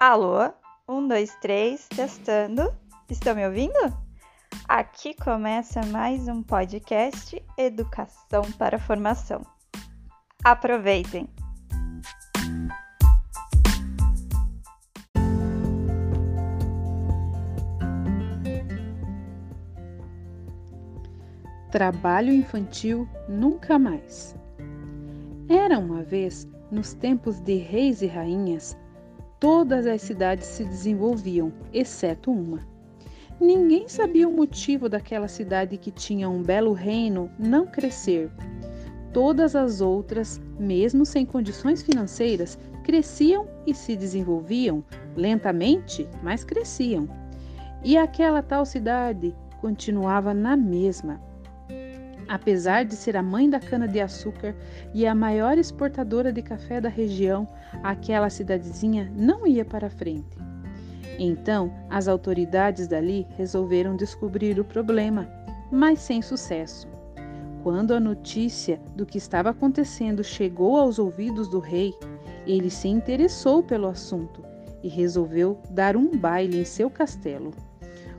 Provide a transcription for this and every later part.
Alô? Um, dois, três, testando. Estão me ouvindo? Aqui começa mais um podcast Educação para Formação. Aproveitem! Trabalho infantil nunca mais. Era uma vez, nos tempos de reis e rainhas, todas as cidades se desenvolviam, exceto uma. Ninguém sabia o motivo daquela cidade que tinha um belo reino não crescer. Todas as outras, mesmo sem condições financeiras, cresciam e se desenvolviam, lentamente, mas cresciam. E aquela tal cidade continuava na mesma. Apesar de ser a mãe da cana-de-açúcar e a maior exportadora de café da região, aquela cidadezinha não ia para frente. Então, as autoridades dali resolveram descobrir o problema, mas sem sucesso. Quando a notícia do que estava acontecendo chegou aos ouvidos do rei, ele se interessou pelo assunto e resolveu dar um baile em seu castelo.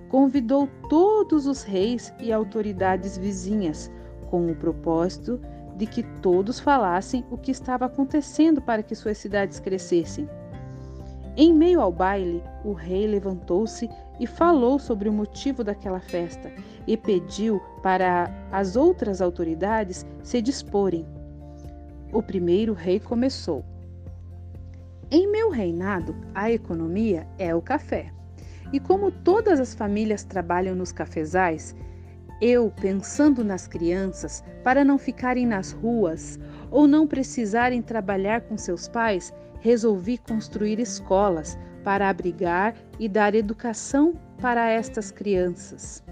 Convidou todos os reis e autoridades vizinhas com o propósito de que todos falassem o que estava acontecendo para que suas cidades crescessem. Em meio ao baile, o rei levantou-se e falou sobre o motivo daquela festa e pediu para as outras autoridades se disporem. O primeiro rei começou. Em meu reinado, a economia é o café. E como todas as famílias trabalham nos cafezais, eu, pensando nas crianças, para não ficarem nas ruas ou não precisarem trabalhar com seus pais, resolvi construir escolas para abrigar e dar educação para estas crianças.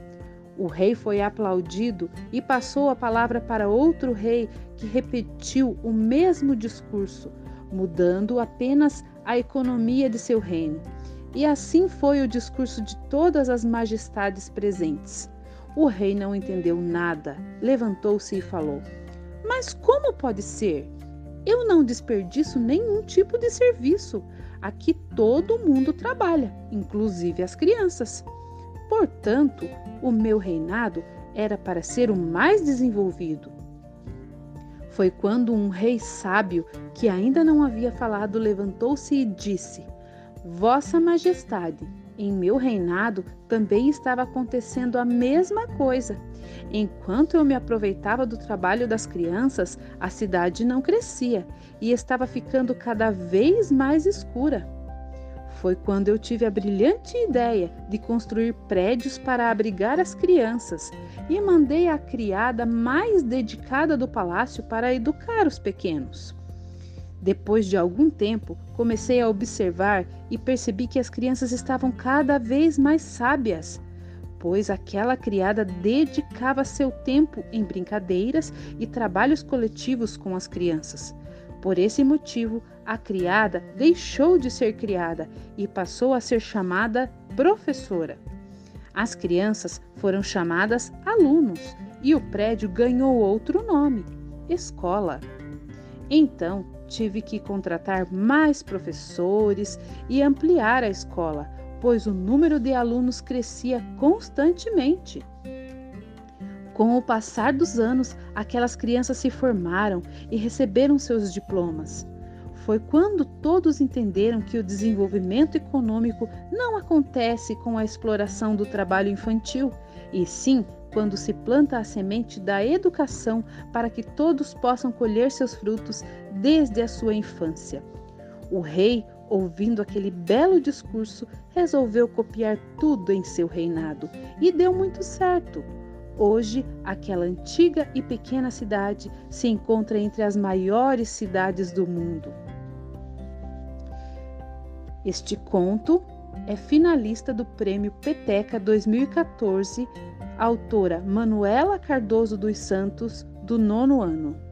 O rei foi aplaudido e passou a palavra para outro rei que repetiu o mesmo discurso, mudando apenas a economia de seu reino. E assim foi o discurso de todas as majestades presentes. O rei não entendeu nada, levantou-se e falou: Mas como pode ser? Eu não desperdiço nenhum tipo de serviço. Aqui todo mundo trabalha, inclusive as crianças. Portanto, o meu reinado era para ser o mais desenvolvido. Foi quando um rei sábio, que ainda não havia falado, levantou-se e disse: Vossa Majestade, em meu reinado também estava acontecendo a mesma coisa. Enquanto eu me aproveitava do trabalho das crianças, a cidade não crescia e estava ficando cada vez mais escura. Foi quando eu tive a brilhante ideia de construir prédios para abrigar as crianças e mandei a criada mais dedicada do palácio para educar os pequenos. Depois de algum tempo, comecei a observar e percebi que as crianças estavam cada vez mais sábias, pois aquela criada dedicava seu tempo em brincadeiras e trabalhos coletivos com as crianças. Por esse motivo, a criada deixou de ser criada e passou a ser chamada professora. As crianças foram chamadas alunos e o prédio ganhou outro nome: escola. Então, tive que contratar mais professores e ampliar a escola, pois o número de alunos crescia constantemente. Com o passar dos anos, aquelas crianças se formaram e receberam seus diplomas. Foi quando todos entenderam que o desenvolvimento econômico não acontece com a exploração do trabalho infantil, e sim quando se planta a semente da educação para que todos possam colher seus frutos desde a sua infância. O rei, ouvindo aquele belo discurso, resolveu copiar tudo em seu reinado e deu muito certo. Hoje, aquela antiga e pequena cidade se encontra entre as maiores cidades do mundo. Este conto é finalista do Prêmio Peteca 2014 autora Manuela Cardoso dos Santos, do nono ano.